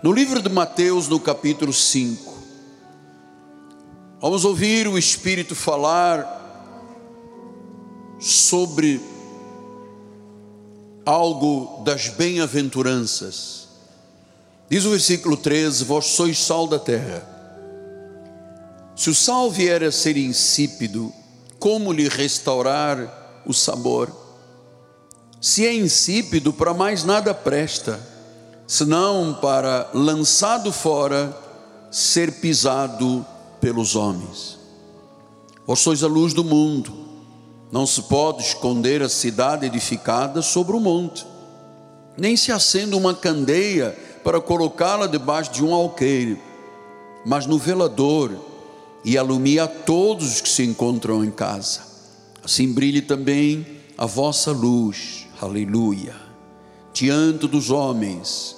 No livro de Mateus, no capítulo 5, vamos ouvir o Espírito falar sobre algo das bem-aventuranças. Diz o versículo 13: Vós sois sal da terra. Se o sal vier a ser insípido, como lhe restaurar o sabor? Se é insípido, para mais nada presta senão para, lançado fora, ser pisado pelos homens. Vós sois a luz do mundo, não se pode esconder a cidade edificada sobre o monte, nem se acende uma candeia para colocá-la debaixo de um alqueire, mas no velador e alumia a todos os que se encontram em casa. Assim brilhe também a vossa luz, aleluia, diante dos homens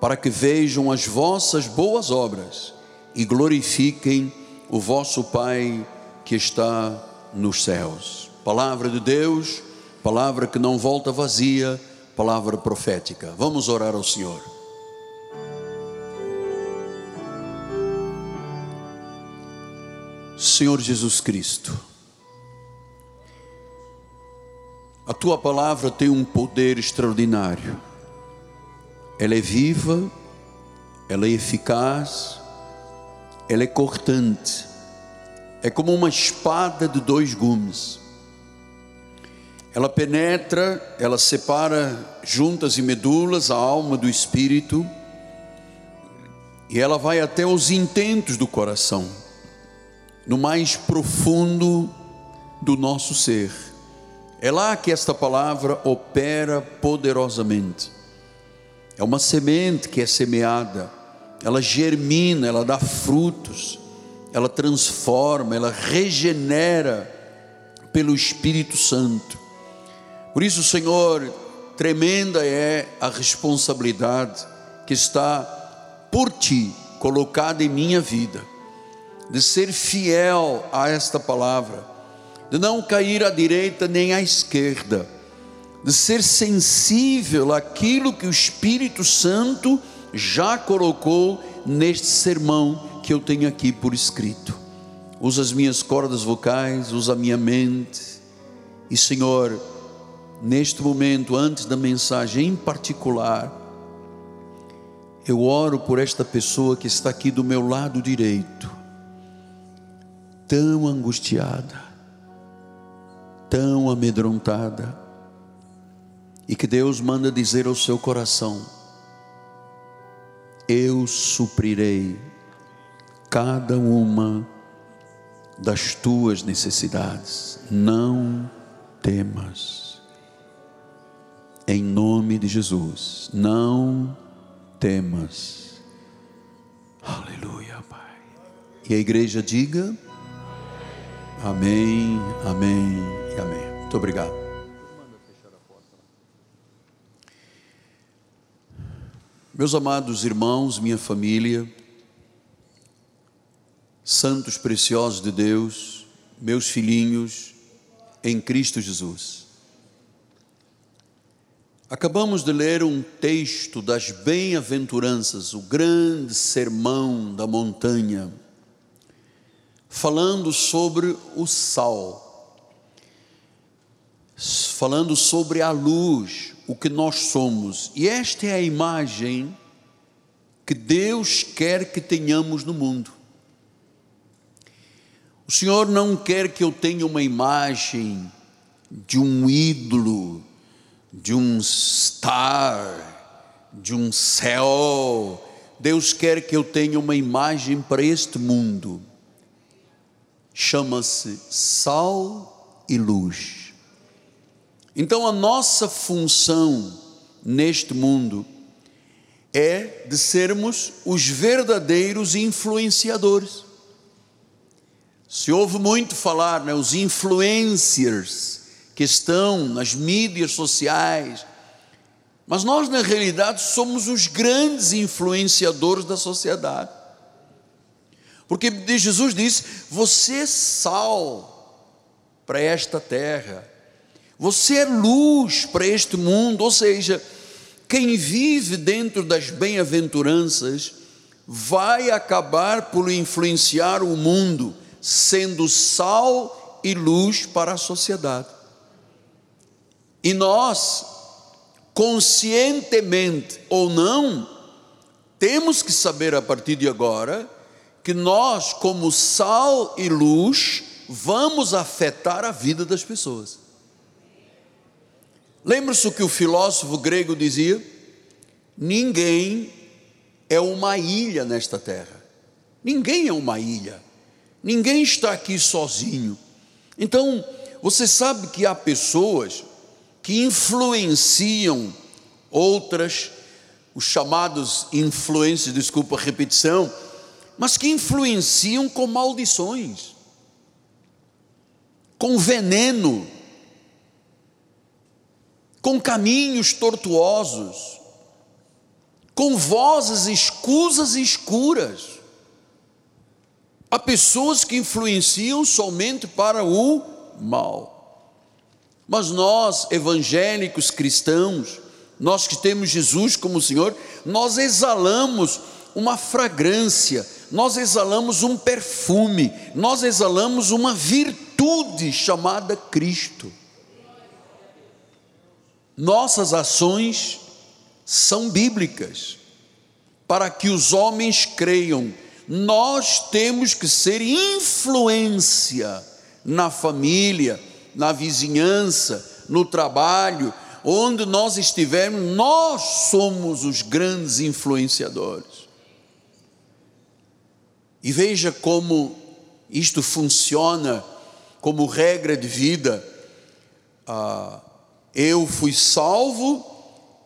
para que vejam as vossas boas obras e glorifiquem o vosso Pai que está nos céus. Palavra de Deus, palavra que não volta vazia, palavra profética. Vamos orar ao Senhor. Senhor Jesus Cristo, a tua palavra tem um poder extraordinário ela é viva, ela é eficaz, ela é cortante, é como uma espada de dois gumes. Ela penetra, ela separa juntas e medulas a alma do espírito, e ela vai até os intentos do coração, no mais profundo do nosso ser. É lá que esta palavra opera poderosamente. É uma semente que é semeada, ela germina, ela dá frutos, ela transforma, ela regenera pelo Espírito Santo. Por isso, Senhor, tremenda é a responsabilidade que está por ti colocada em minha vida, de ser fiel a esta palavra, de não cair à direita nem à esquerda de ser sensível àquilo que o Espírito Santo já colocou neste sermão que eu tenho aqui por escrito. Usa as minhas cordas vocais, usa a minha mente. E Senhor, neste momento, antes da mensagem em particular, eu oro por esta pessoa que está aqui do meu lado direito, tão angustiada, tão amedrontada, e que Deus manda dizer ao seu coração: Eu suprirei cada uma das tuas necessidades. Não temas. Em nome de Jesus, não temas. Aleluia, Pai. E a igreja diga: Amém, Amém e Amém. Muito obrigado. Meus amados irmãos, minha família, santos preciosos de Deus, meus filhinhos em Cristo Jesus. Acabamos de ler um texto das bem-aventuranças, o grande sermão da montanha, falando sobre o sal, falando sobre a luz, o que nós somos. E esta é a imagem que Deus quer que tenhamos no mundo. O Senhor não quer que eu tenha uma imagem de um ídolo, de um star, de um céu. Deus quer que eu tenha uma imagem para este mundo. Chama-se sal e luz. Então a nossa função neste mundo é de sermos os verdadeiros influenciadores. Se ouve muito falar, né, os influencers que estão nas mídias sociais, mas nós na realidade somos os grandes influenciadores da sociedade. Porque Jesus disse: Você é sal para esta terra, você é luz para este mundo, ou seja, quem vive dentro das bem-aventuranças vai acabar por influenciar o mundo, sendo sal e luz para a sociedade. E nós, conscientemente ou não, temos que saber a partir de agora que nós, como sal e luz, vamos afetar a vida das pessoas. Lembra-se o que o filósofo grego dizia? Ninguém é uma ilha nesta terra. Ninguém é uma ilha. Ninguém está aqui sozinho. Então, você sabe que há pessoas que influenciam outras, os chamados influências, desculpa a repetição, mas que influenciam com maldições, com veneno, com caminhos tortuosos, com vozes escusas e escuras. Há pessoas que influenciam somente para o mal. Mas nós, evangélicos cristãos, nós que temos Jesus como Senhor, nós exalamos uma fragrância, nós exalamos um perfume, nós exalamos uma virtude chamada Cristo. Nossas ações são bíblicas, para que os homens creiam. Nós temos que ser influência na família, na vizinhança, no trabalho, onde nós estivermos, nós somos os grandes influenciadores. E veja como isto funciona como regra de vida. Ah, eu fui salvo,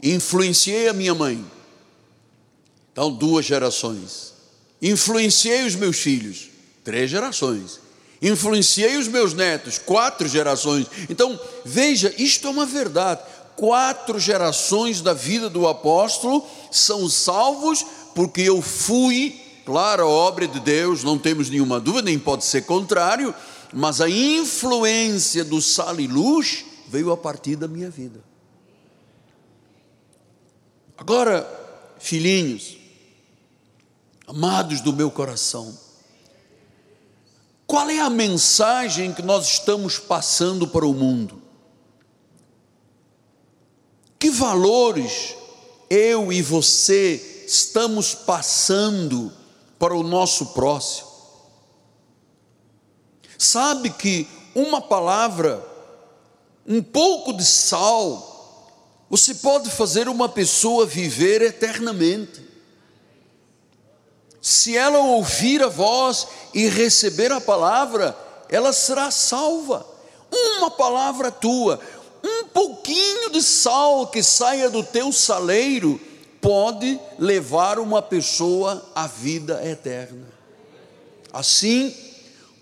influenciei a minha mãe. Então, duas gerações. Influenciei os meus filhos, três gerações. Influenciei os meus netos, quatro gerações. Então, veja, isto é uma verdade. Quatro gerações da vida do apóstolo são salvos porque eu fui, claro, a obra de Deus, não temos nenhuma dúvida, nem pode ser contrário, mas a influência do sal e luz veio a partir da minha vida. Agora, filhinhos, amados do meu coração, qual é a mensagem que nós estamos passando para o mundo? Que valores eu e você estamos passando para o nosso próximo? Sabe que uma palavra um pouco de sal, você pode fazer uma pessoa viver eternamente. Se ela ouvir a voz e receber a palavra, ela será salva. Uma palavra tua, um pouquinho de sal que saia do teu saleiro, pode levar uma pessoa à vida eterna. Assim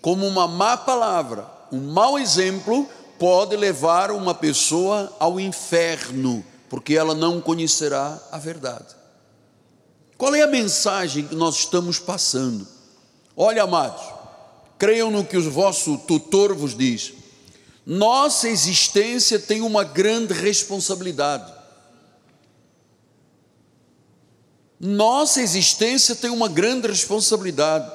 como uma má palavra, um mau exemplo, pode levar uma pessoa ao inferno, porque ela não conhecerá a verdade. Qual é a mensagem que nós estamos passando? Olha, amados, creiam no que o vosso tutor vos diz. Nossa existência tem uma grande responsabilidade. Nossa existência tem uma grande responsabilidade.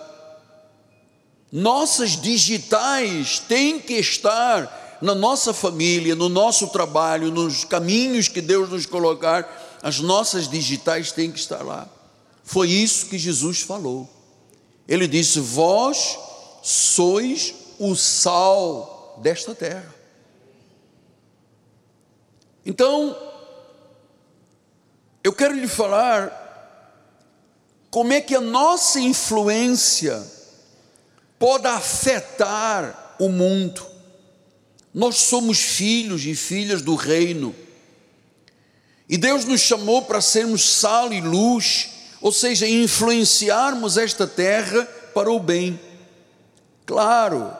Nossas digitais têm que estar na nossa família, no nosso trabalho, nos caminhos que Deus nos colocar, as nossas digitais têm que estar lá. Foi isso que Jesus falou. Ele disse: Vós sois o sal desta terra. Então, eu quero lhe falar como é que a nossa influência pode afetar o mundo. Nós somos filhos e filhas do reino. E Deus nos chamou para sermos sal e luz, ou seja, influenciarmos esta terra para o bem. Claro,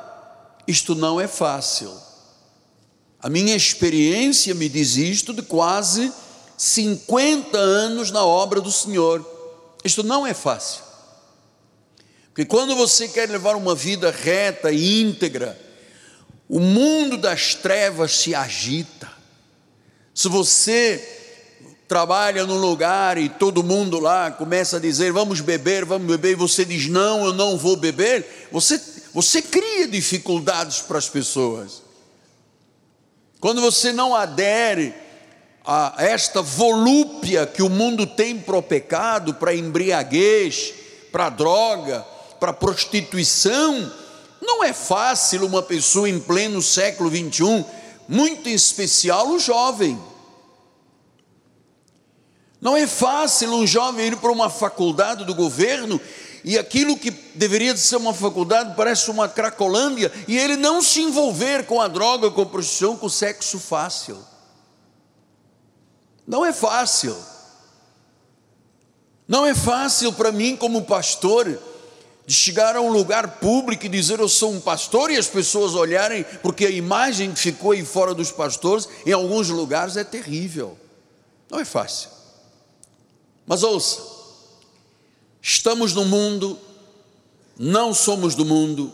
isto não é fácil. A minha experiência me diz isto de quase 50 anos na obra do Senhor. Isto não é fácil. Porque quando você quer levar uma vida reta e íntegra, o mundo das trevas se agita. Se você trabalha num lugar e todo mundo lá começa a dizer vamos beber, vamos beber, e você diz não, eu não vou beber, você, você cria dificuldades para as pessoas. Quando você não adere a esta volúpia que o mundo tem para o pecado, para embriaguez, para droga, para prostituição, não é fácil uma pessoa em pleno século 21, muito em especial o jovem. Não é fácil um jovem ir para uma faculdade do governo e aquilo que deveria ser uma faculdade parece uma cracolândia e ele não se envolver com a droga, com a prostituição, com o sexo fácil. Não é fácil. Não é fácil para mim, como pastor, de chegar a um lugar público e dizer eu sou um pastor e as pessoas olharem, porque a imagem que ficou aí fora dos pastores, em alguns lugares, é terrível. Não é fácil. Mas ouça, estamos no mundo, não somos do mundo,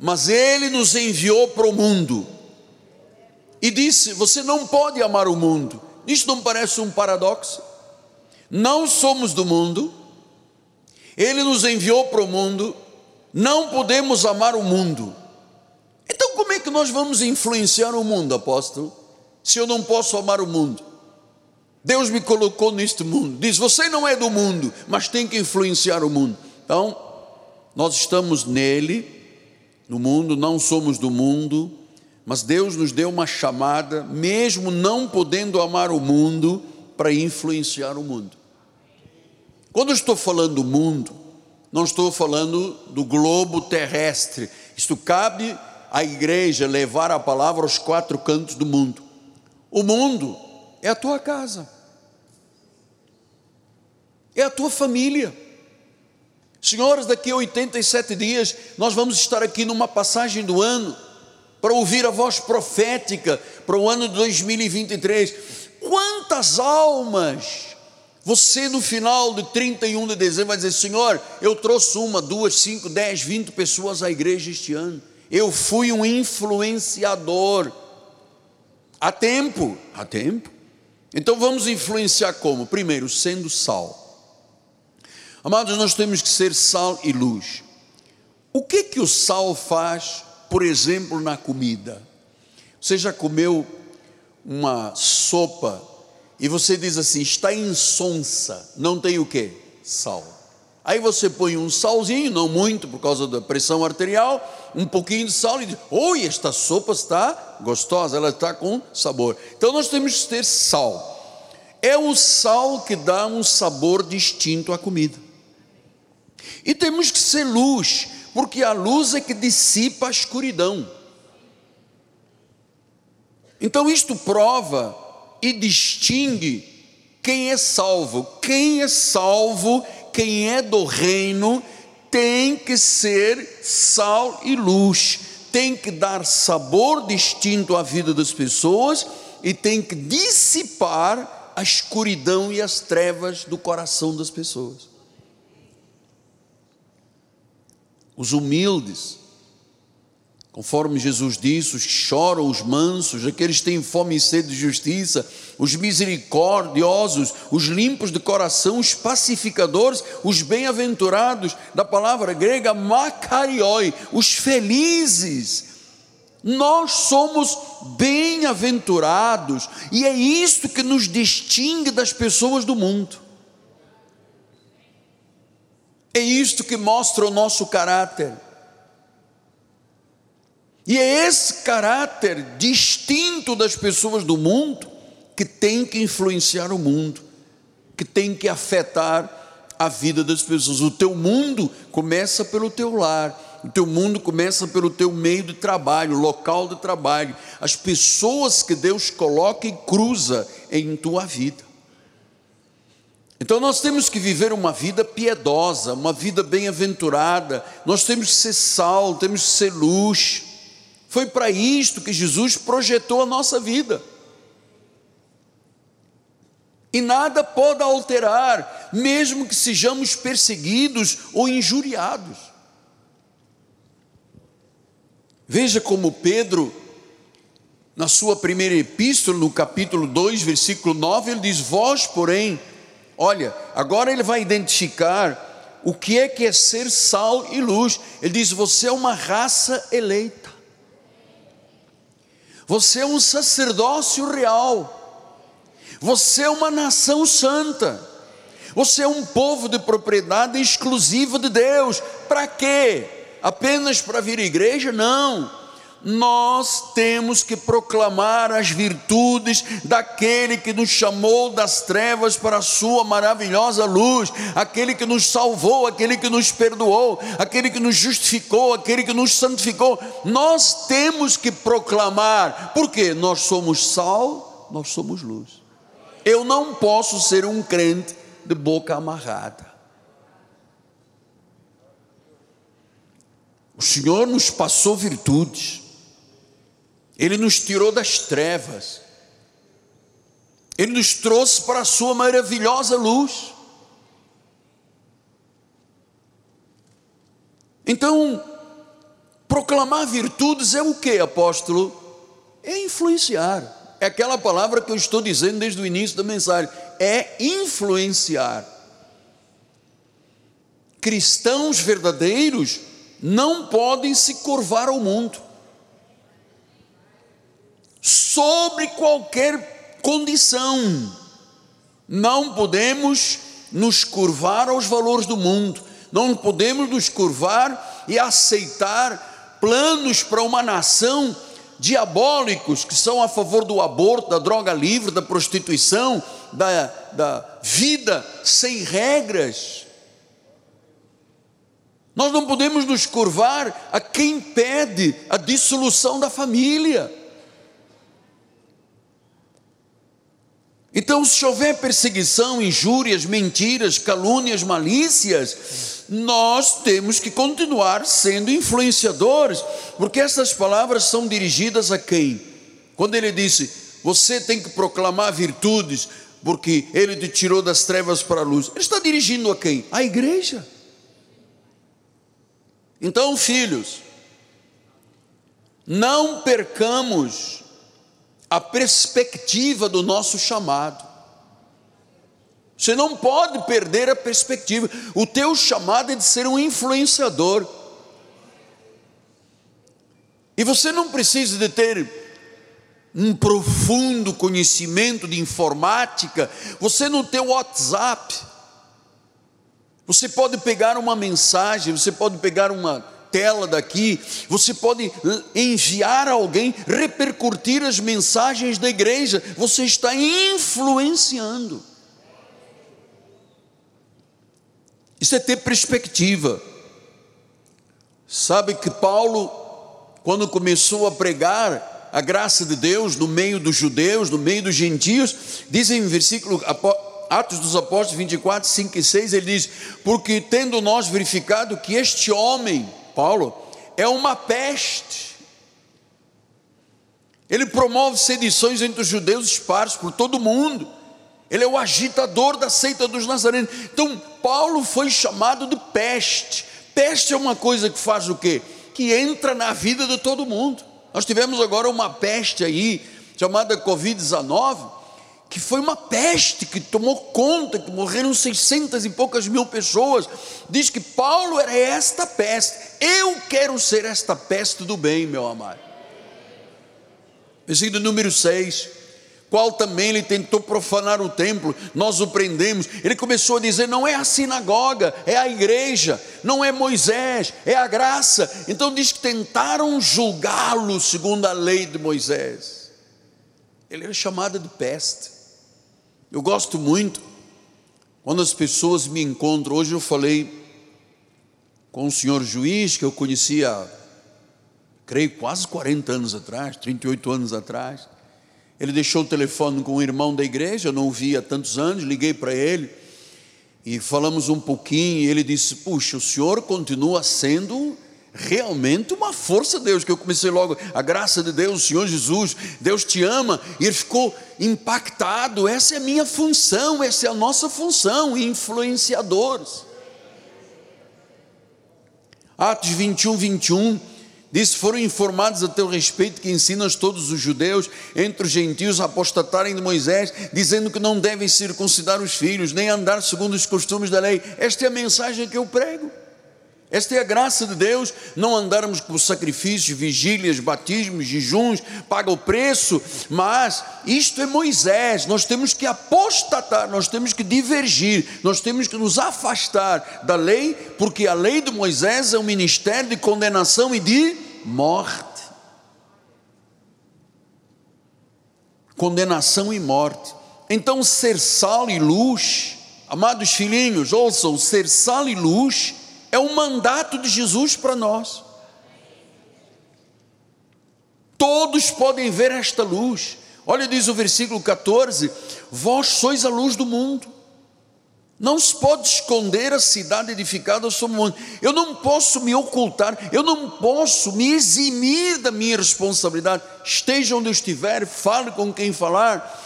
mas Ele nos enviou para o mundo e disse: Você não pode amar o mundo. Isso não parece um paradoxo? Não somos do mundo, Ele nos enviou para o mundo, não podemos amar o mundo. Então, como é que nós vamos influenciar o mundo, apóstolo, se eu não posso amar o mundo? Deus me colocou neste mundo. Diz: Você não é do mundo, mas tem que influenciar o mundo. Então, nós estamos nele, no mundo, não somos do mundo, mas Deus nos deu uma chamada, mesmo não podendo amar o mundo, para influenciar o mundo. Quando estou falando do mundo, não estou falando do globo terrestre. Isto cabe à igreja levar a palavra aos quatro cantos do mundo. O mundo é a tua casa é a tua família. Senhores, daqui a 87 dias nós vamos estar aqui numa passagem do ano para ouvir a voz profética para o ano de 2023. Quantas almas você no final de 31 de dezembro vai dizer: Senhor, eu trouxe uma, duas, cinco, dez, vinte pessoas à igreja este ano. Eu fui um influenciador. Há tempo, há tempo. Então vamos influenciar como? Primeiro, sendo sal. Amados, nós temos que ser sal e luz. O que que o sal faz, por exemplo, na comida? Você já comeu uma sopa e você diz assim, está insonsa, não tem o que? Sal. Aí você põe um salzinho, não muito por causa da pressão arterial, um pouquinho de sal e diz: Oi, esta sopa está gostosa, ela está com sabor. Então nós temos que ter sal. É o sal que dá um sabor distinto à comida. E temos que ser luz, porque a luz é que dissipa a escuridão. Então isto prova e distingue quem é salvo. Quem é salvo, quem é do reino, tem que ser sal e luz, tem que dar sabor distinto à vida das pessoas e tem que dissipar a escuridão e as trevas do coração das pessoas. os humildes, conforme Jesus disse, os que choram, os mansos, aqueles que têm fome e sede de justiça, os misericordiosos, os limpos de coração, os pacificadores, os bem-aventurados, da palavra grega makarioi, os felizes. Nós somos bem-aventurados, e é isto que nos distingue das pessoas do mundo. É isto que mostra o nosso caráter. E é esse caráter distinto das pessoas do mundo que tem que influenciar o mundo, que tem que afetar a vida das pessoas. O teu mundo começa pelo teu lar, o teu mundo começa pelo teu meio de trabalho, local de trabalho, as pessoas que Deus coloca e cruza em tua vida. Então nós temos que viver uma vida piedosa, uma vida bem-aventurada, nós temos que ser sal, temos que ser luz. Foi para isto que Jesus projetou a nossa vida. E nada pode alterar, mesmo que sejamos perseguidos ou injuriados. Veja como Pedro na sua primeira epístola, no capítulo 2, versículo 9, ele diz: Vós, porém, olha, agora ele vai identificar o que é que é ser sal e luz. Ele diz: Você é uma raça eleita, você é um sacerdócio real, você é uma nação santa, você é um povo de propriedade exclusiva de Deus. Para quê? Apenas para vir à igreja? Não nós temos que proclamar as virtudes daquele que nos chamou das trevas para a sua maravilhosa luz, aquele que nos salvou, aquele que nos perdoou, aquele que nos justificou, aquele que nos santificou. Nós temos que proclamar, porque nós somos sal, nós somos luz. Eu não posso ser um crente de boca amarrada. O Senhor nos passou virtudes. Ele nos tirou das trevas, Ele nos trouxe para a Sua maravilhosa luz. Então, proclamar virtudes é o que, apóstolo? É influenciar. É aquela palavra que eu estou dizendo desde o início da mensagem: é influenciar. Cristãos verdadeiros não podem se curvar ao mundo sobre qualquer condição. Não podemos nos curvar aos valores do mundo, não podemos nos curvar e aceitar planos para uma nação diabólicos que são a favor do aborto, da droga livre, da prostituição, da, da vida sem regras. Nós não podemos nos curvar a quem pede a dissolução da família. Então, se houver perseguição, injúrias, mentiras, calúnias, malícias, nós temos que continuar sendo influenciadores, porque essas palavras são dirigidas a quem? Quando ele disse, você tem que proclamar virtudes, porque ele te tirou das trevas para a luz, ele está dirigindo a quem? A igreja. Então, filhos, não percamos a perspectiva do nosso chamado. Você não pode perder a perspectiva. O teu chamado é de ser um influenciador. E você não precisa de ter um profundo conhecimento de informática. Você no teu WhatsApp, você pode pegar uma mensagem, você pode pegar uma tela daqui, você pode enviar alguém, repercutir as mensagens da igreja, você está influenciando. Isso é ter perspectiva. Sabe que Paulo, quando começou a pregar a graça de Deus no meio dos judeus, no meio dos gentios, diz em versículo Atos dos Apóstolos 24, 5 e 6, ele diz: Porque tendo nós verificado que este homem, Paulo, é uma peste. Ele promove sedições entre os judeus esparsos por todo o mundo. Ele é o agitador da seita dos nazarenos. Então, Paulo foi chamado de peste. Peste é uma coisa que faz o quê? Que entra na vida de todo mundo. Nós tivemos agora uma peste aí, chamada Covid-19, que foi uma peste que tomou conta, que morreram seiscentas e poucas mil pessoas. Diz que Paulo era esta peste. Eu quero ser esta peste do bem, meu amado. Versículo número 6. Qual também ele tentou profanar o templo, nós o prendemos. Ele começou a dizer: não é a sinagoga, é a igreja, não é Moisés, é a graça. Então diz que tentaram julgá-lo segundo a lei de Moisés. Ele era chamado de peste. Eu gosto muito quando as pessoas me encontram. Hoje eu falei com um senhor juiz que eu conhecia, creio, quase 40 anos atrás, 38 anos atrás. Ele deixou o telefone com um irmão da igreja, eu não o via há tantos anos, liguei para ele e falamos um pouquinho. E ele disse: Puxa, o senhor continua sendo realmente uma força de Deus, que eu comecei logo, a graça de Deus, o Senhor Jesus, Deus te ama, e ele ficou impactado, essa é a minha função, essa é a nossa função, influenciadores. Atos 21, 21, Disse: Foram informados a teu respeito que ensinas todos os judeus entre os gentios a apostatarem de Moisés, dizendo que não devem circuncidar os filhos, nem andar segundo os costumes da lei. Esta é a mensagem que eu prego. Esta é a graça de Deus, não andarmos com sacrifícios, vigílias, batismos, jejuns, paga o preço, mas isto é Moisés, nós temos que apostatar, nós temos que divergir, nós temos que nos afastar da lei, porque a lei de Moisés é um ministério de condenação e de morte. Condenação e morte. Então, ser sal e luz, amados filhinhos, ouçam, ser sal e luz é um mandato de Jesus para nós. Todos podem ver esta luz. Olha, diz o versículo 14: Vós sois a luz do mundo. Não se pode esconder a cidade edificada sobre o mundo. Eu não posso me ocultar, eu não posso me eximir da minha responsabilidade. Esteja onde eu estiver, fale com quem falar.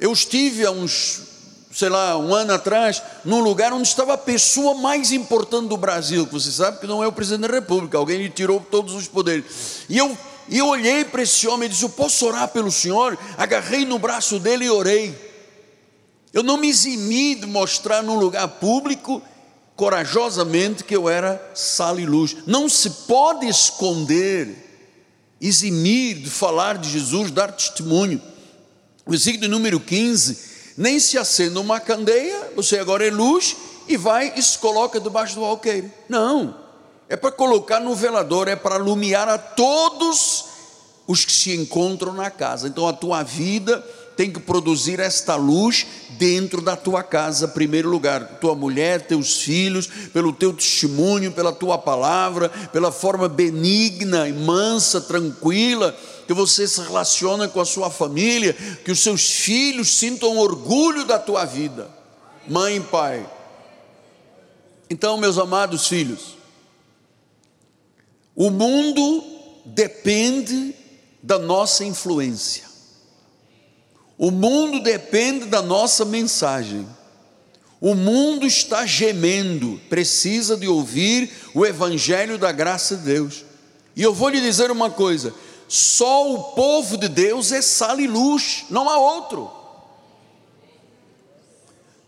Eu estive há uns sei lá, um ano atrás, num lugar onde estava a pessoa mais importante do Brasil, que você sabe que não é o presidente da República, alguém lhe tirou todos os poderes. E eu, eu olhei para esse homem e disse: Eu posso orar pelo senhor? Agarrei no braço dele e orei. Eu não me eximi de mostrar num lugar público, corajosamente, que eu era sal e luz. Não se pode esconder, eximir de falar de Jesus, dar testemunho. O versículo número 15 nem se acenda uma candeia, você agora é luz e vai e se coloca debaixo do alqueire. Não, é para colocar no velador, é para iluminar a todos os que se encontram na casa. Então a tua vida tem que produzir esta luz dentro da tua casa, em primeiro lugar, tua mulher, teus filhos, pelo teu testemunho, pela tua palavra, pela forma benigna mansa, tranquila que você se relaciona com a sua família, que os seus filhos sintam orgulho da tua vida, mãe e pai. Então, meus amados filhos, o mundo depende da nossa influência, o mundo depende da nossa mensagem. O mundo está gemendo, precisa de ouvir o Evangelho da graça de Deus. E eu vou lhe dizer uma coisa: só o povo de Deus é sal e luz, não há outro.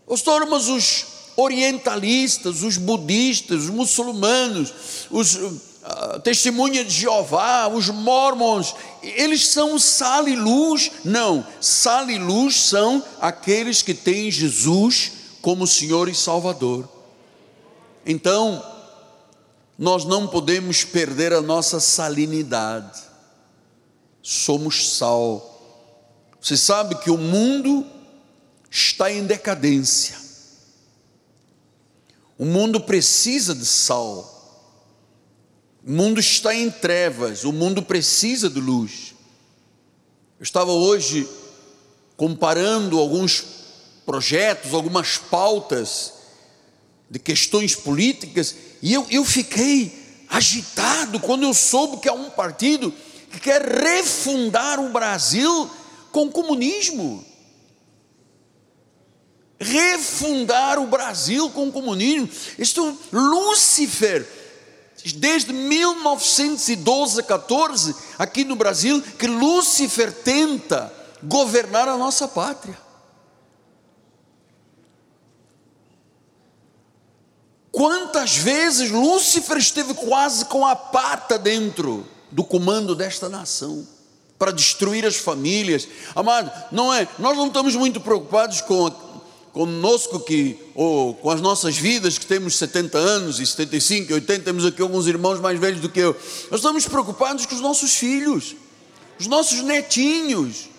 Pastor, mas os orientalistas, os budistas, os muçulmanos, os testemunhas de Jeová, os mormons, eles são sal e luz? Não, sal e luz são aqueles que têm Jesus como Senhor e Salvador. Então, nós não podemos perder a nossa salinidade somos sal. Você sabe que o mundo está em decadência. O mundo precisa de sal. O mundo está em trevas, o mundo precisa de luz. Eu estava hoje comparando alguns projetos, algumas pautas de questões políticas, e eu, eu fiquei agitado quando eu soube que há um partido que quer refundar o Brasil com o comunismo. Refundar o Brasil com o comunismo. Isto, Lúcifer, desde 1912 a 14, aqui no Brasil, que Lúcifer tenta governar a nossa pátria. Quantas vezes Lúcifer esteve quase com a pata dentro do comando desta nação para destruir as famílias. Amado, não é, nós não estamos muito preocupados com conosco que ou com as nossas vidas que temos 70 anos e 75, 80, temos aqui alguns irmãos mais velhos do que eu. Nós estamos preocupados com os nossos filhos, os nossos netinhos.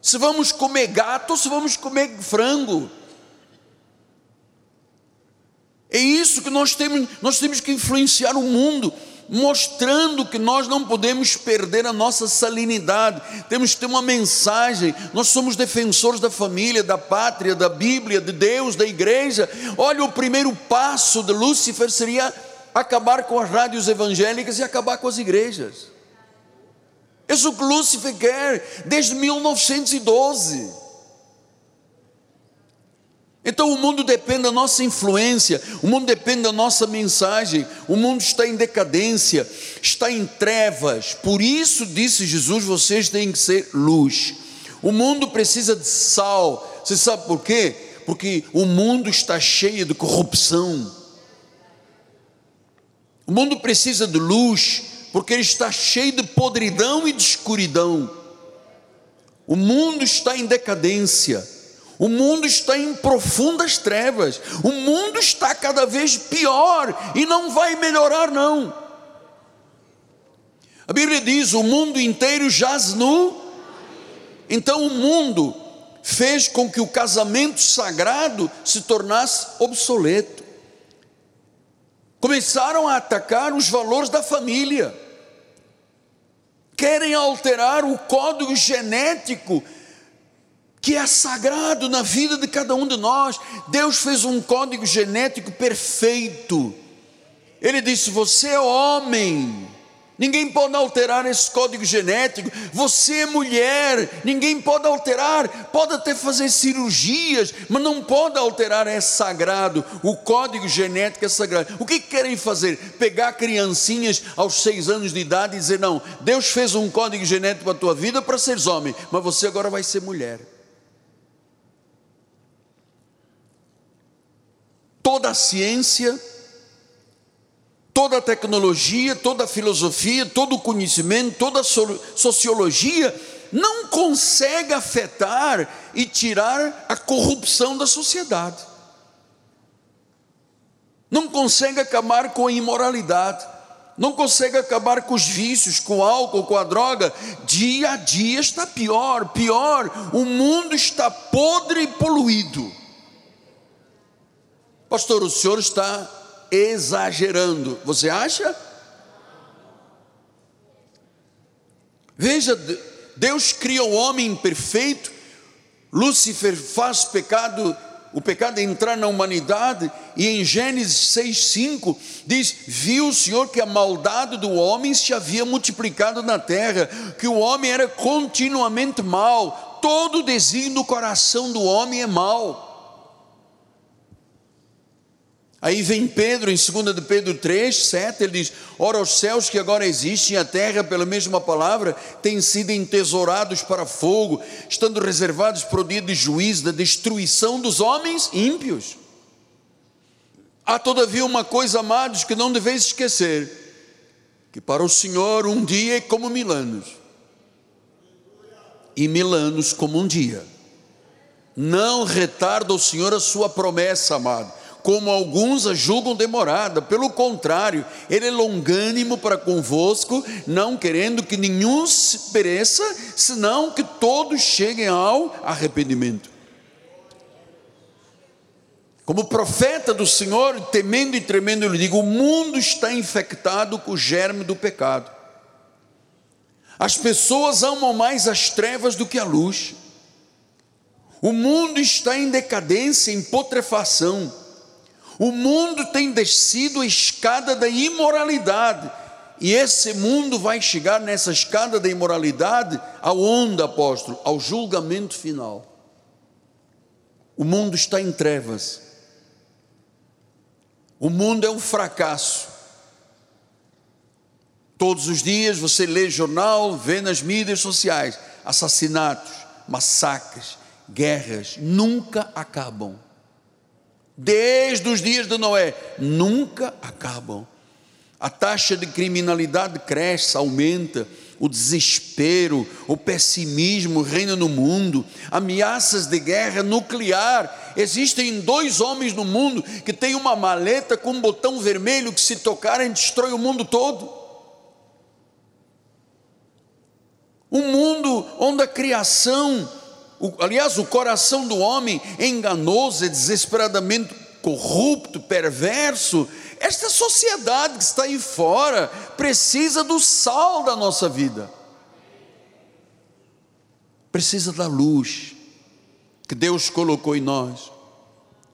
Se vamos comer gato ou se vamos comer frango. É isso que nós temos, nós temos que influenciar o mundo mostrando que nós não podemos perder a nossa salinidade, temos que ter uma mensagem. Nós somos defensores da família, da pátria, da Bíblia, de Deus, da igreja. Olha, o primeiro passo de Lúcifer seria acabar com as rádios evangélicas e acabar com as igrejas. Isso é que Lúcifer quer desde 1912. Então o mundo depende da nossa influência, o mundo depende da nossa mensagem, o mundo está em decadência, está em trevas. Por isso disse Jesus: vocês têm que ser luz. O mundo precisa de sal. Você sabe por quê? Porque o mundo está cheio de corrupção. O mundo precisa de luz, porque ele está cheio de podridão e de escuridão. O mundo está em decadência. O mundo está em profundas trevas. O mundo está cada vez pior e não vai melhorar não. A Bíblia diz: "O mundo inteiro jaz nu". Então o mundo fez com que o casamento sagrado se tornasse obsoleto. Começaram a atacar os valores da família. Querem alterar o código genético que é sagrado na vida de cada um de nós. Deus fez um código genético perfeito. Ele disse: Você é homem, ninguém pode alterar esse código genético. Você é mulher, ninguém pode alterar. Pode até fazer cirurgias, mas não pode alterar. É sagrado. O código genético é sagrado. O que querem fazer? Pegar criancinhas aos seis anos de idade e dizer: Não, Deus fez um código genético para a tua vida para seres homem, mas você agora vai ser mulher. Toda a ciência, toda a tecnologia, toda a filosofia, todo o conhecimento, toda a sociologia não consegue afetar e tirar a corrupção da sociedade. Não consegue acabar com a imoralidade. Não consegue acabar com os vícios, com o álcool, com a droga. Dia a dia está pior, pior. O mundo está podre e poluído. Pastor, o senhor está exagerando. Você acha? Veja, Deus cria o homem perfeito, Lúcifer faz pecado, o pecado entrar na humanidade, e em Gênesis 6,5 diz: Viu o Senhor que a maldade do homem se havia multiplicado na terra, que o homem era continuamente mal, todo o desígnio do coração do homem é mal. Aí vem Pedro, em 2 de Pedro 3, 7, ele diz: Ora, os céus que agora existem e a terra, pela mesma palavra, têm sido entesourados para fogo, estando reservados para o dia de juízo, da destruição dos homens ímpios. Há todavia uma coisa, amados, que não deveis esquecer: que para o Senhor um dia é como mil anos, e mil anos como um dia. Não retarda o Senhor a sua promessa, amado como alguns a julgam demorada. Pelo contrário, ele é longânimo para convosco, não querendo que nenhum se pereça, senão que todos cheguem ao arrependimento. Como profeta do Senhor, temendo e tremendo, eu lhe digo: o mundo está infectado com o germe do pecado. As pessoas amam mais as trevas do que a luz. O mundo está em decadência, em putrefação. O mundo tem descido a escada da imoralidade. E esse mundo vai chegar nessa escada da imoralidade aonde, apóstolo? Ao julgamento final. O mundo está em trevas. O mundo é um fracasso. Todos os dias você lê jornal, vê nas mídias sociais assassinatos, massacres, guerras, nunca acabam desde os dias de Noé, nunca acabam. A taxa de criminalidade cresce, aumenta, o desespero, o pessimismo reina no mundo, ameaças de guerra nuclear. Existem dois homens no mundo que têm uma maleta com um botão vermelho que, se tocarem, destrói o mundo todo. Um mundo onde a criação o, aliás, o coração do homem é enganoso, é desesperadamente corrupto, perverso. Esta sociedade que está aí fora precisa do sal da nossa vida, precisa da luz que Deus colocou em nós.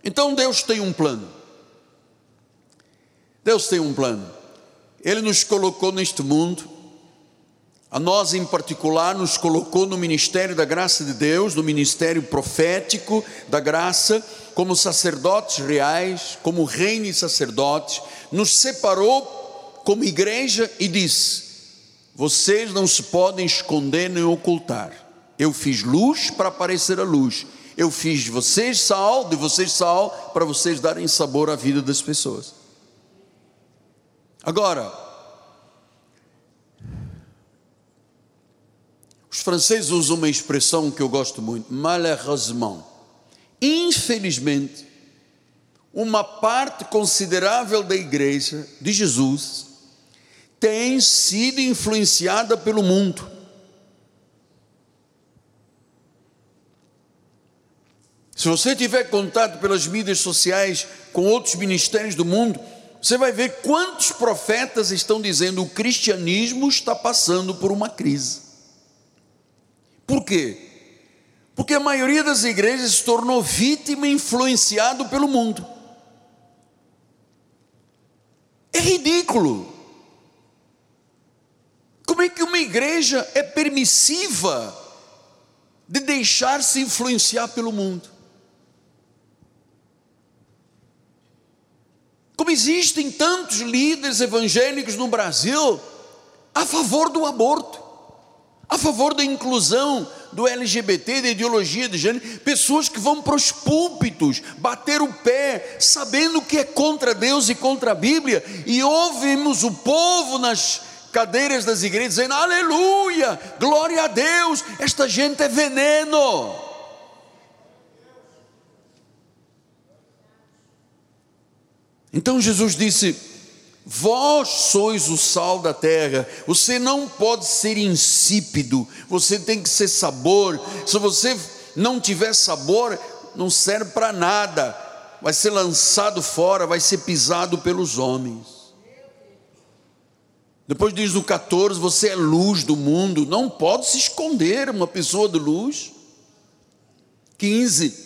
Então Deus tem um plano. Deus tem um plano. Ele nos colocou neste mundo a nós, em particular, nos colocou no ministério da graça de Deus, no ministério profético da graça, como sacerdotes reais, como reino e sacerdotes, nos separou como igreja e disse: vocês não se podem esconder nem ocultar. Eu fiz luz para aparecer a luz. Eu fiz de vocês sal, de vocês sal, para vocês darem sabor à vida das pessoas. Agora, franceses usam uma expressão que eu gosto muito, malheureusement. Infelizmente, uma parte considerável da igreja de Jesus tem sido influenciada pelo mundo. Se você tiver contato pelas mídias sociais com outros ministérios do mundo, você vai ver quantos profetas estão dizendo o cristianismo está passando por uma crise. Quê? Porque a maioria das igrejas se tornou vítima influenciado pelo mundo. É ridículo. Como é que uma igreja é permissiva de deixar-se influenciar pelo mundo? Como existem tantos líderes evangélicos no Brasil a favor do aborto, a favor da inclusão do LGBT, da ideologia de gênero, pessoas que vão para os púlpitos bater o pé, sabendo que é contra Deus e contra a Bíblia, e ouvimos o povo nas cadeiras das igrejas dizendo: Aleluia, glória a Deus, esta gente é veneno. Então Jesus disse: Vós sois o sal da terra, você não pode ser insípido, você tem que ser sabor. Se você não tiver sabor, não serve para nada, vai ser lançado fora, vai ser pisado pelos homens. Depois diz no 14: Você é luz do mundo, não pode se esconder uma pessoa de luz. 15: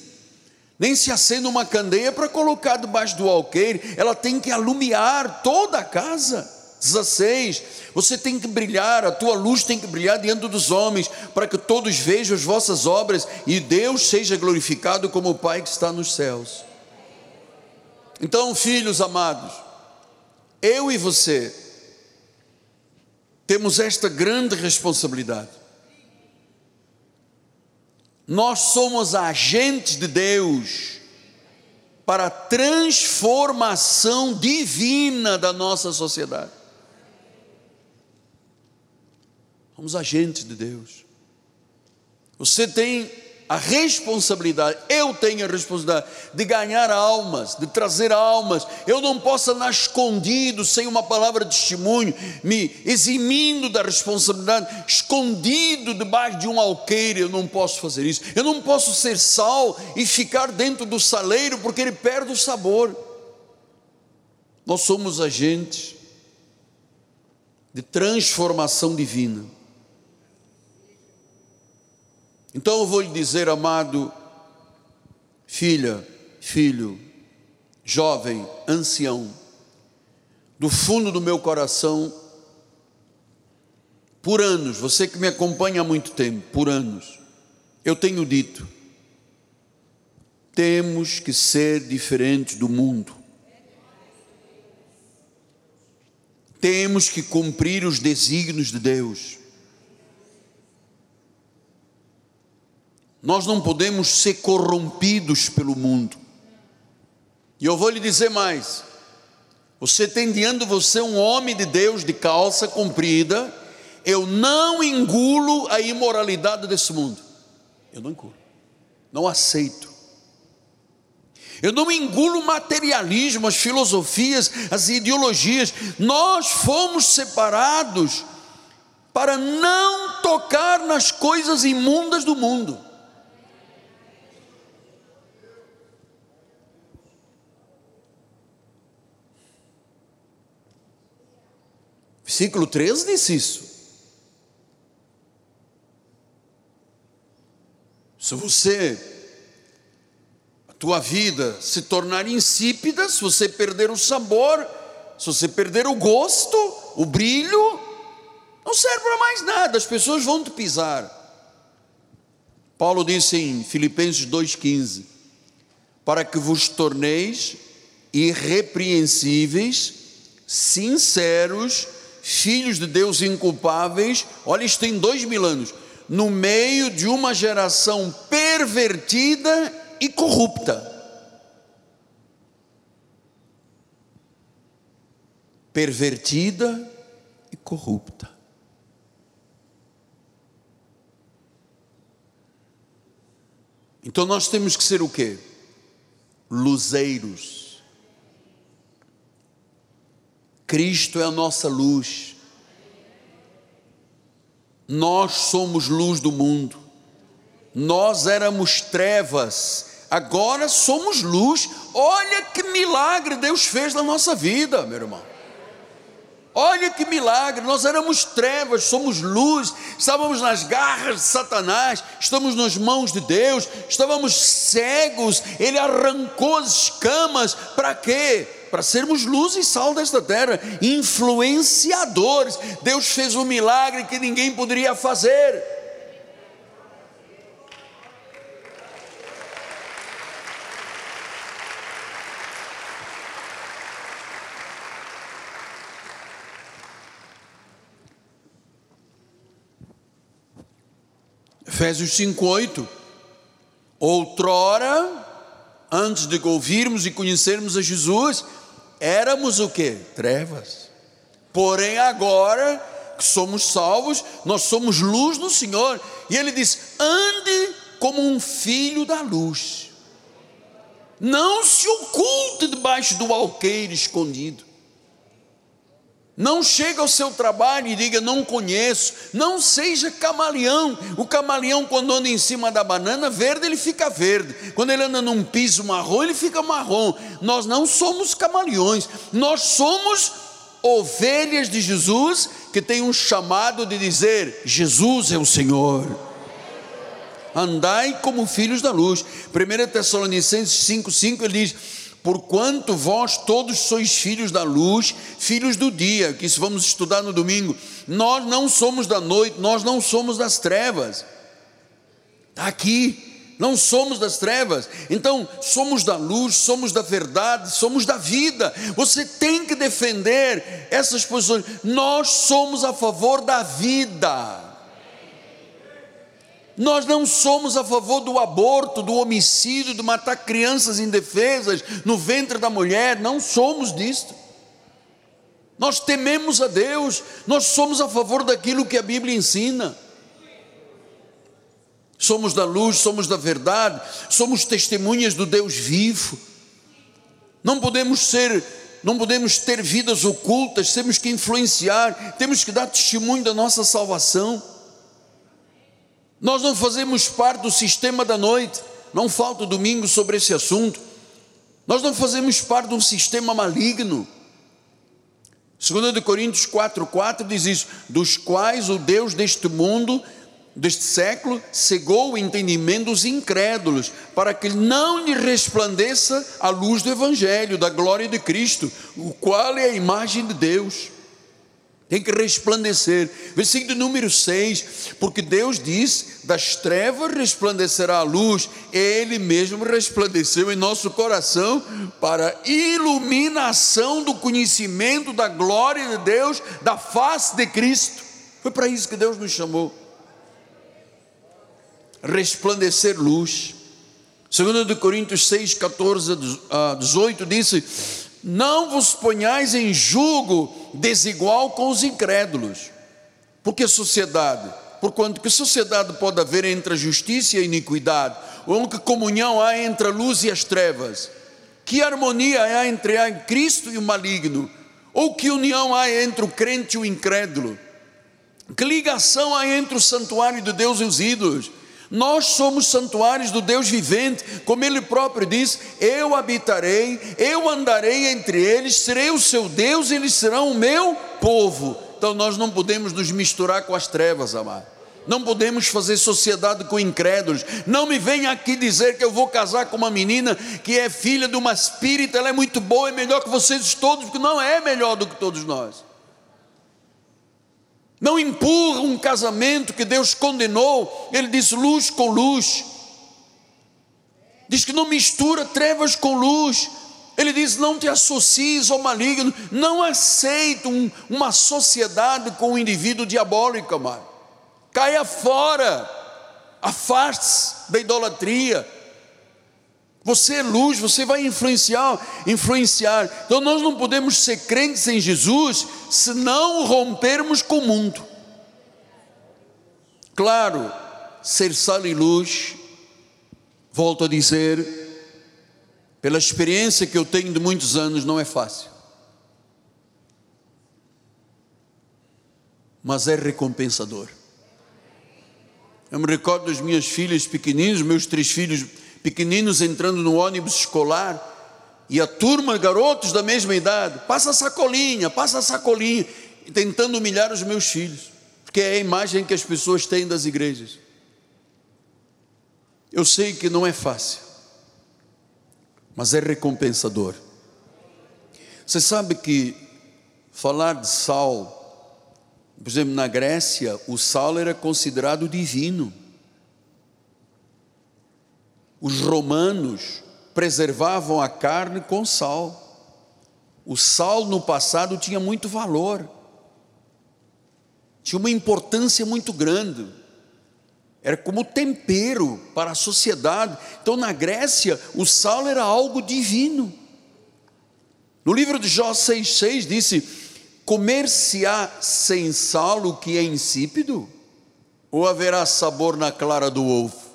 Nem se acende uma candeia para colocar debaixo do alqueire, ela tem que alumiar toda a casa. 16: Você tem que brilhar, a tua luz tem que brilhar diante dos homens, para que todos vejam as vossas obras e Deus seja glorificado como o Pai que está nos céus. Então, filhos amados, eu e você, temos esta grande responsabilidade. Nós somos agentes de Deus para a transformação divina da nossa sociedade. Somos agentes de Deus. Você tem a responsabilidade, eu tenho a responsabilidade de ganhar almas, de trazer almas. Eu não posso andar escondido, sem uma palavra de testemunho, me eximindo da responsabilidade, escondido debaixo de um alqueire. Eu não posso fazer isso. Eu não posso ser sal e ficar dentro do saleiro, porque ele perde o sabor. Nós somos agentes de transformação divina. Então eu vou lhe dizer, amado, filha, filho, jovem, ancião, do fundo do meu coração, por anos, você que me acompanha há muito tempo, por anos, eu tenho dito, temos que ser diferentes do mundo. Temos que cumprir os desígnios de Deus. Nós não podemos ser corrompidos pelo mundo. E eu vou lhe dizer mais: você tem diante de você um homem de Deus de calça comprida, eu não engulo a imoralidade desse mundo. Eu não engulo, não aceito. Eu não engulo o materialismo, as filosofias, as ideologias. Nós fomos separados para não tocar nas coisas imundas do mundo. Versículo 13 diz isso. Se você, a tua vida se tornar insípida, se você perder o sabor, se você perder o gosto, o brilho, não serve para mais nada, as pessoas vão te pisar. Paulo disse em Filipenses 2,15: para que vos torneis irrepreensíveis, sinceros, filhos de Deus inculpáveis. Olha, isto tem dois mil anos. No meio de uma geração pervertida e corrupta. Pervertida e corrupta. Então nós temos que ser o quê? Luzeiros. Cristo é a nossa luz. Nós somos luz do mundo. Nós éramos trevas, agora somos luz. Olha que milagre Deus fez na nossa vida, meu irmão. Olha que milagre, nós éramos trevas, somos luz, estávamos nas garras de Satanás, estamos nas mãos de Deus, estávamos cegos, Ele arrancou as escamas, para quê? Para sermos luz e sal desta terra, influenciadores. Deus fez um milagre que ninguém poderia fazer. Efésios 5:8. Outrora, antes de ouvirmos e conhecermos a Jesus, éramos o que? Trevas. Porém, agora que somos salvos, nós somos luz no Senhor. E ele diz: ande como um filho da luz. Não se oculte debaixo do alqueire escondido. Não chega ao seu trabalho e diga não conheço. Não seja camaleão. O camaleão, quando anda em cima da banana verde, ele fica verde. Quando ele anda num piso marrom, ele fica marrom. Nós não somos camaleões. Nós somos ovelhas de Jesus que tem um chamado de dizer: Jesus é o Senhor. Andai como filhos da luz. 1 Tessalonicenses 5,5 ele diz Porquanto vós todos sois filhos da luz, filhos do dia, que isso vamos estudar no domingo. Nós não somos da noite, nós não somos das trevas. Está aqui, não somos das trevas. Então, somos da luz, somos da verdade, somos da vida. Você tem que defender essas posições. Nós somos a favor da vida. Nós não somos a favor do aborto, do homicídio, de matar crianças indefesas no ventre da mulher, não somos disto. Nós tememos a Deus, nós somos a favor daquilo que a Bíblia ensina. Somos da luz, somos da verdade, somos testemunhas do Deus vivo. Não podemos ser, não podemos ter vidas ocultas, temos que influenciar, temos que dar testemunho da nossa salvação. Nós não fazemos parte do sistema da noite, não falta domingo sobre esse assunto. Nós não fazemos parte de um sistema maligno. 2 Coríntios 4,4 diz isso: dos quais o Deus deste mundo, deste século, cegou o entendimento dos incrédulos, para que não lhe resplandeça a luz do Evangelho, da glória de Cristo, o qual é a imagem de Deus tem que resplandecer. Versículo número 6: Porque Deus diz: das trevas resplandecerá a luz, Ele mesmo resplandeceu em nosso coração para iluminação do conhecimento da glória de Deus, da face de Cristo. Foi para isso que Deus nos chamou. Resplandecer luz. 2 Coríntios 6, 14 a 18 disse: não vos ponhais em julgo desigual com os incrédulos. Porque sociedade? Porquanto que sociedade pode haver entre a justiça e a iniquidade? Ou que comunhão há entre a luz e as trevas? Que harmonia há entre a Cristo e o maligno? Ou que união há entre o crente e o incrédulo? Que ligação há entre o santuário de Deus e os ídolos? Nós somos santuários do Deus vivente, como Ele próprio diz: Eu habitarei, eu andarei entre eles, serei o seu Deus, e eles serão o meu povo. Então nós não podemos nos misturar com as trevas, amado. Não podemos fazer sociedade com incrédulos. Não me venha aqui dizer que eu vou casar com uma menina que é filha de uma espírita, ela é muito boa, é melhor que vocês todos, porque não é melhor do que todos nós. Não empurra um casamento que Deus condenou. Ele diz luz com luz. Diz que não mistura trevas com luz. Ele diz: não te associes ao maligno, não aceita um, uma sociedade com um indivíduo diabólico, amado. Caia fora, afaste-se da idolatria. Você é luz, você vai influenciar, influenciar. Então nós não podemos ser crentes em Jesus se não rompermos com o mundo. Claro, ser sal e luz, volto a dizer, pela experiência que eu tenho de muitos anos, não é fácil. Mas é recompensador. Eu me recordo dos meus filhos pequeninos, meus três filhos pequeninos entrando no ônibus escolar, e a turma, garotos da mesma idade, passa a sacolinha, passa a sacolinha, tentando humilhar os meus filhos, porque é a imagem que as pessoas têm das igrejas. Eu sei que não é fácil, mas é recompensador. Você sabe que falar de sal, por exemplo, na Grécia, o sal era considerado divino. Os romanos preservavam a carne com sal. O sal no passado tinha muito valor, tinha uma importância muito grande, era como tempero para a sociedade. Então, na Grécia, o sal era algo divino. No livro de Jó 6,6 disse: Comer-se-á sem sal o que é insípido? Ou haverá sabor na clara do ovo?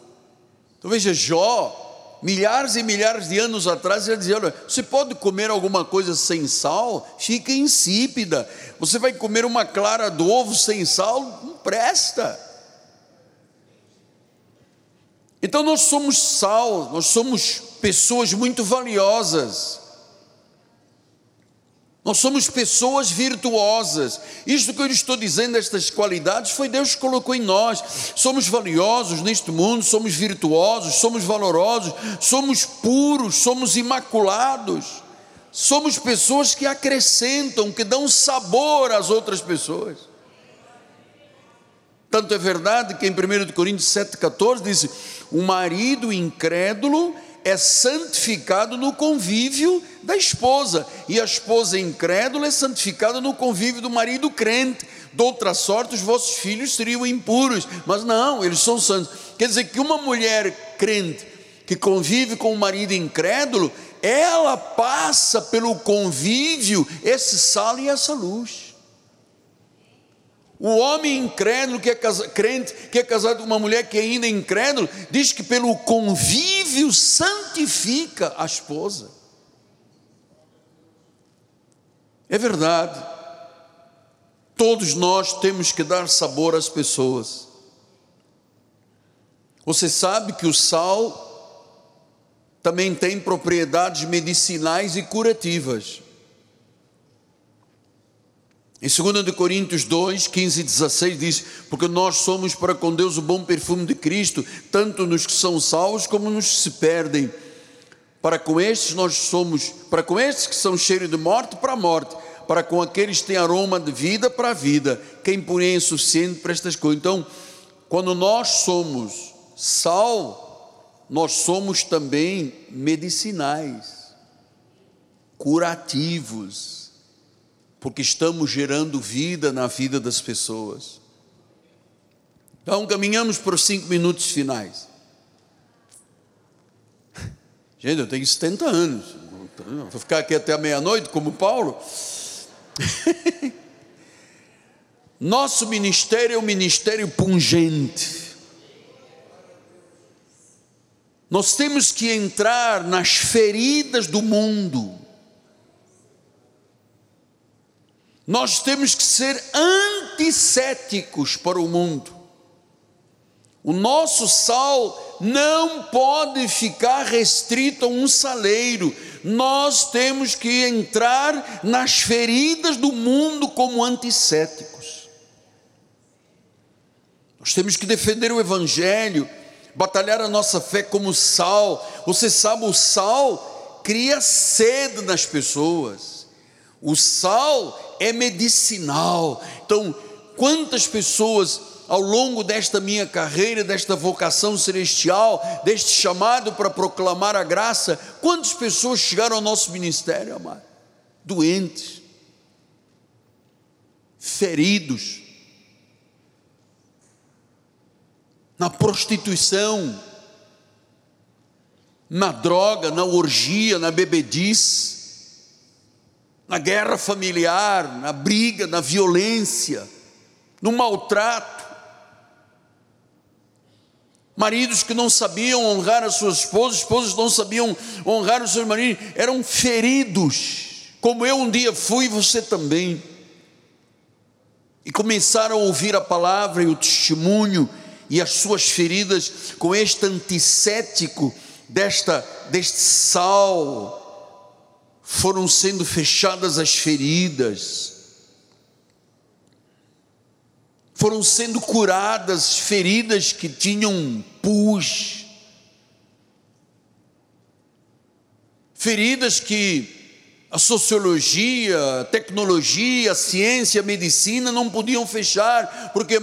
Então veja, Jó, milhares e milhares de anos atrás, ele dizia: olha, você pode comer alguma coisa sem sal, fica insípida. Você vai comer uma clara do ovo sem sal, não presta. Então nós somos sal, nós somos pessoas muito valiosas. Nós somos pessoas virtuosas. Isto que eu estou dizendo, estas qualidades, foi Deus que colocou em nós. Somos valiosos neste mundo, somos virtuosos, somos valorosos, somos puros, somos imaculados. Somos pessoas que acrescentam, que dão sabor às outras pessoas. Tanto é verdade que em 1 Coríntios 7,14 diz: o marido incrédulo é santificado no convívio da esposa, e a esposa incrédula é santificada no convívio do marido crente. De outra sorte, os vossos filhos seriam impuros, mas não, eles são santos. Quer dizer que uma mulher crente que convive com o marido incrédulo, ela passa pelo convívio esse sal e essa luz. O homem incrédulo que é casado, crente, que é casado com uma mulher que é ainda incrédulo, diz que pelo convívio santifica a esposa. É verdade. Todos nós temos que dar sabor às pessoas. Você sabe que o sal também tem propriedades medicinais e curativas. Em 2 Coríntios 2, 15 e 16 diz: Porque nós somos para com Deus o bom perfume de Cristo, tanto nos que são salvos como nos que se perdem. Para com estes nós somos, para com estes que são cheios de morte, para a morte, para com aqueles que têm aroma de vida, para a vida. Quem porém é insuficiente para estas coisas. Então, quando nós somos sal, nós somos também medicinais, curativos porque estamos gerando vida na vida das pessoas. Então, caminhamos para os cinco minutos finais. Gente, eu tenho 70 anos, vou ficar aqui até a meia-noite, como Paulo. Nosso ministério é um ministério pungente. Nós temos que entrar nas feridas do mundo Nós temos que ser antisséticos para o mundo. O nosso sal não pode ficar restrito a um saleiro. Nós temos que entrar nas feridas do mundo como antisséticos. Nós temos que defender o Evangelho, batalhar a nossa fé como sal. Você sabe, o sal cria sede nas pessoas. O sal é medicinal. Então, quantas pessoas ao longo desta minha carreira, desta vocação celestial, deste chamado para proclamar a graça, quantas pessoas chegaram ao nosso ministério, amado? Doentes, feridos, na prostituição, na droga, na orgia, na bebedice, na guerra familiar, na briga, na violência, no maltrato. Maridos que não sabiam honrar as suas esposas, esposas que não sabiam honrar os seus maridos, eram feridos, como eu um dia fui, você também. E começaram a ouvir a palavra e o testemunho e as suas feridas com este antisséptico desta deste sal foram sendo fechadas as feridas foram sendo curadas feridas que tinham pus, feridas que a sociologia, a tecnologia, a ciência, a medicina não podiam fechar, porque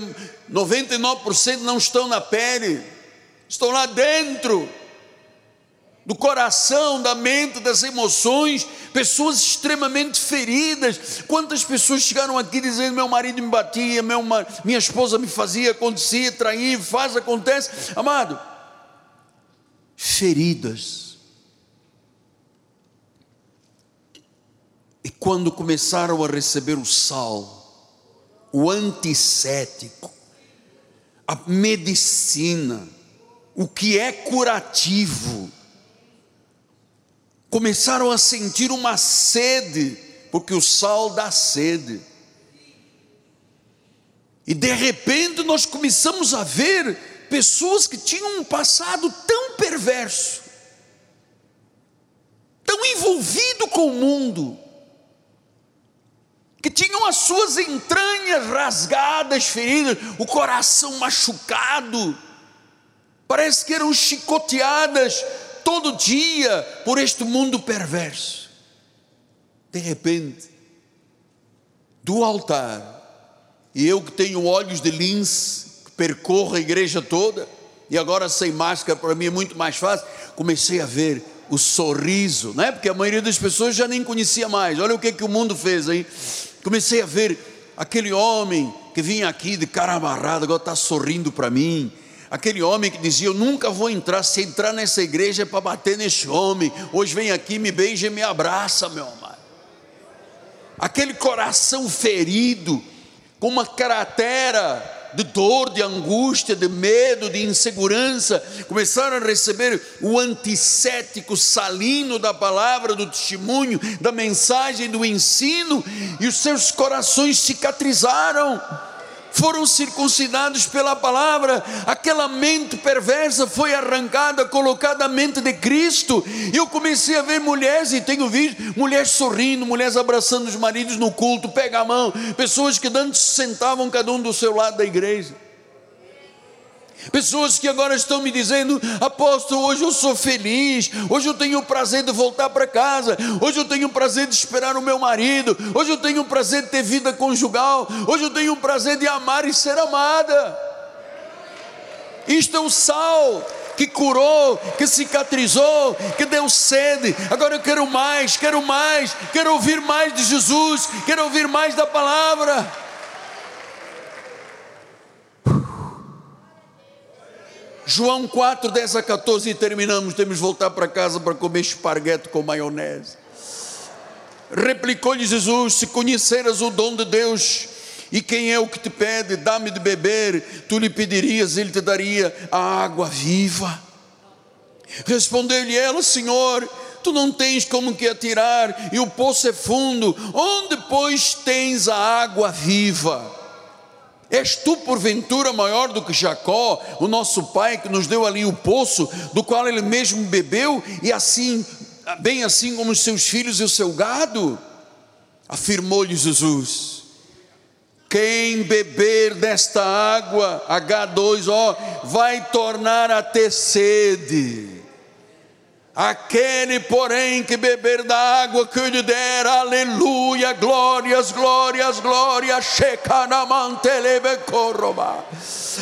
99% não estão na pele, estão lá dentro do coração, da mente, das emoções, pessoas extremamente feridas. Quantas pessoas chegaram aqui dizendo: meu marido me batia, meu, minha esposa me fazia, acontecia, traía, faz, acontece. Amado, feridas. E quando começaram a receber o sal, o antisséptico, a medicina, o que é curativo, começaram a sentir uma sede, porque o sal dá sede. E de repente nós começamos a ver pessoas que tinham um passado tão perverso, tão envolvido com o mundo, que tinham as suas entranhas rasgadas, feridas, o coração machucado, parece que eram chicoteadas todo dia por este mundo perverso. De repente, do altar, e eu que tenho olhos de lince, que percorro a igreja toda, e agora sem máscara para mim é muito mais fácil, comecei a ver o sorriso, não é? Porque a maioria das pessoas já nem conhecia mais. Olha o que, que o mundo fez aí. Comecei a ver aquele homem que vinha aqui de cara amarrada, agora está sorrindo para mim aquele homem que dizia: Eu nunca vou entrar, se entrar nessa igreja é para bater nesse homem. Hoje vem aqui, me beija e me abraça, meu amado. Aquele coração ferido, com uma cratera de dor, de angústia, de medo, de insegurança, começaram a receber o antisséptico salino da palavra, do testemunho, da mensagem, do ensino, e os seus corações cicatrizaram foram circuncidados pela palavra, aquela mente perversa foi arrancada, colocada a mente de Cristo. E eu comecei a ver mulheres, e tenho visto mulheres sorrindo, mulheres abraçando os maridos no culto, pega a mão, pessoas que antes sentavam cada um do seu lado da igreja. Pessoas que agora estão me dizendo, apóstolo, hoje eu sou feliz, hoje eu tenho o prazer de voltar para casa, hoje eu tenho o prazer de esperar o meu marido, hoje eu tenho o prazer de ter vida conjugal, hoje eu tenho o prazer de amar e ser amada. Isto é o sal que curou, que cicatrizou, que deu sede. Agora eu quero mais, quero mais, quero ouvir mais de Jesus, quero ouvir mais da palavra. João 4, 10 a 14 e terminamos. Temos que voltar para casa para comer esparguete com maionese. Replicou-lhe Jesus: Se conheceras o dom de Deus, e quem é o que te pede, dá-me de beber, tu lhe pedirias, ele te daria a água viva. Respondeu-lhe ela: Senhor, tu não tens como que atirar, e o poço é fundo, onde, pois, tens a água viva? És tu, porventura, maior do que Jacó, o nosso pai, que nos deu ali o poço, do qual ele mesmo bebeu, e assim, bem assim como os seus filhos e o seu gado? Afirmou-lhe Jesus: Quem beber desta água, H2O, vai tornar a ter sede. Aquele, porém, que beber da água que eu lhe der, aleluia, glórias, glórias, glórias,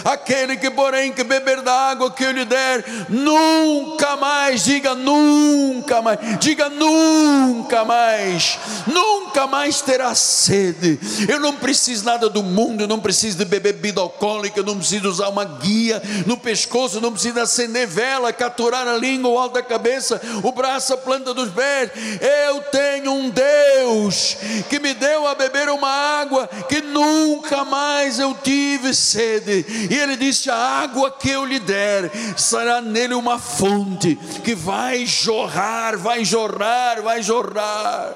Aquele que, porém, que beber da água que eu lhe der, nunca mais, diga nunca mais, diga nunca mais, nunca mais terá sede. Eu não preciso nada do mundo, eu não preciso de beber bebida alcoólica, eu não preciso usar uma guia no pescoço, eu não preciso acender vela, capturar a língua, alto da cabeça cabeça, o braço, a planta dos pés. Eu tenho um Deus que me deu a beber uma água que nunca mais eu tive sede. E ele disse: A água que eu lhe der será nele uma fonte que vai jorrar, vai jorrar, vai jorrar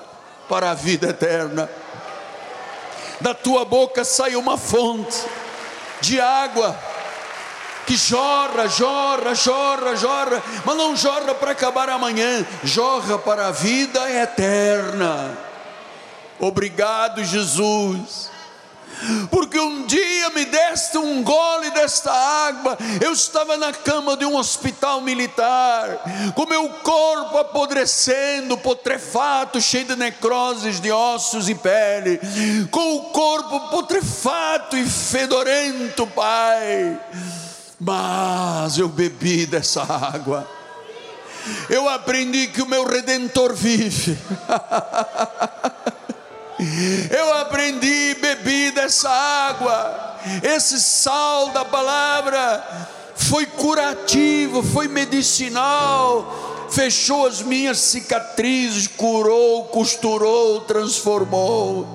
para a vida eterna. Da tua boca sai uma fonte de água que jorra, jorra, jorra, jorra, mas não jorra para acabar amanhã, jorra para a vida eterna. Obrigado, Jesus. Porque um dia me deste um gole desta água, eu estava na cama de um hospital militar, com meu corpo apodrecendo, putrefato, cheio de necroses de ossos e pele, com o corpo putrefato e fedorento, Pai mas eu bebi dessa água. Eu aprendi que o meu redentor vive. Eu aprendi, bebi dessa água. Esse sal da palavra foi curativo, foi medicinal fechou as minhas cicatrizes, curou, costurou, transformou.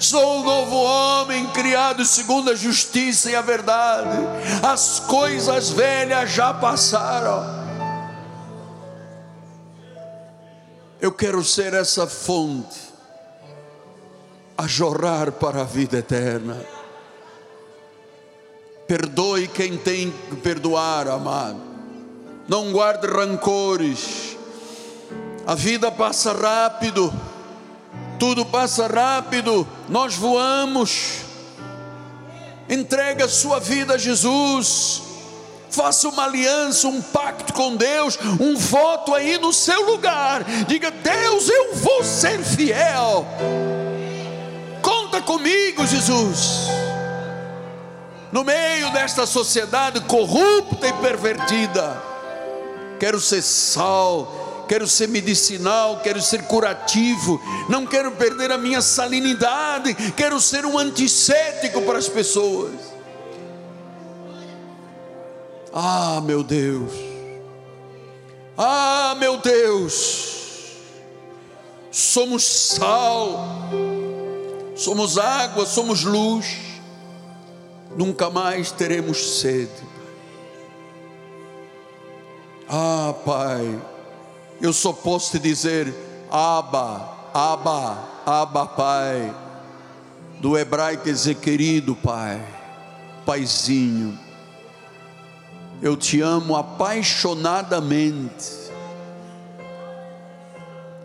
Sou um novo homem, criado segundo a justiça e a verdade. As coisas velhas já passaram. Eu quero ser essa fonte a jorrar para a vida eterna. Perdoe quem tem que perdoar, amado não guarde rancores. A vida passa rápido, tudo passa rápido, nós voamos. Entregue a sua vida a Jesus. Faça uma aliança, um pacto com Deus, um voto aí no seu lugar. Diga: Deus, eu vou ser fiel. Conta comigo, Jesus. No meio desta sociedade corrupta e pervertida, quero ser sal, quero ser medicinal, quero ser curativo, não quero perder a minha salinidade, quero ser um antisséptico para as pessoas. Ah, meu Deus, ah, meu Deus, somos sal, somos água, somos luz, nunca mais teremos sede. Ah, Pai, eu só posso te dizer, Abba, Abba, Abba, Pai, do hebraico quer dizer querido Pai, Paizinho, eu te amo apaixonadamente,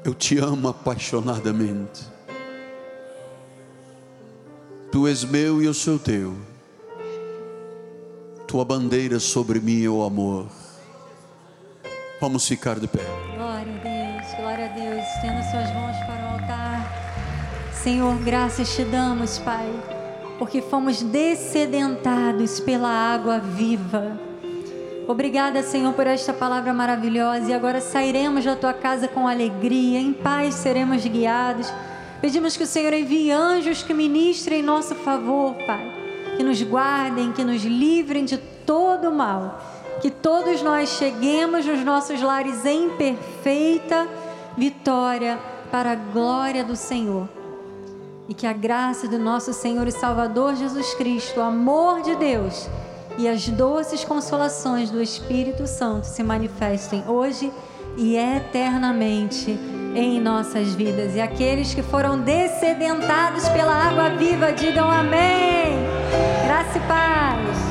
eu te amo apaixonadamente, Tu és meu e eu sou teu, Tua bandeira sobre mim é o amor Vamos ficar de pé. Glória a Deus, glória a Deus. Estenda suas mãos para o altar. Senhor, graças te damos, Pai, porque fomos descedentados pela água viva. Obrigada, Senhor, por esta palavra maravilhosa. E agora sairemos da tua casa com alegria, em paz seremos guiados. Pedimos que o Senhor envie anjos que ministrem em nosso favor, Pai. Que nos guardem, que nos livrem de todo mal que todos nós cheguemos nos nossos lares em perfeita vitória para a glória do Senhor. E que a graça do nosso Senhor e Salvador Jesus Cristo, o amor de Deus e as doces consolações do Espírito Santo se manifestem hoje e eternamente em nossas vidas. E aqueles que foram descedentados pela água viva, digam amém. Graça e paz.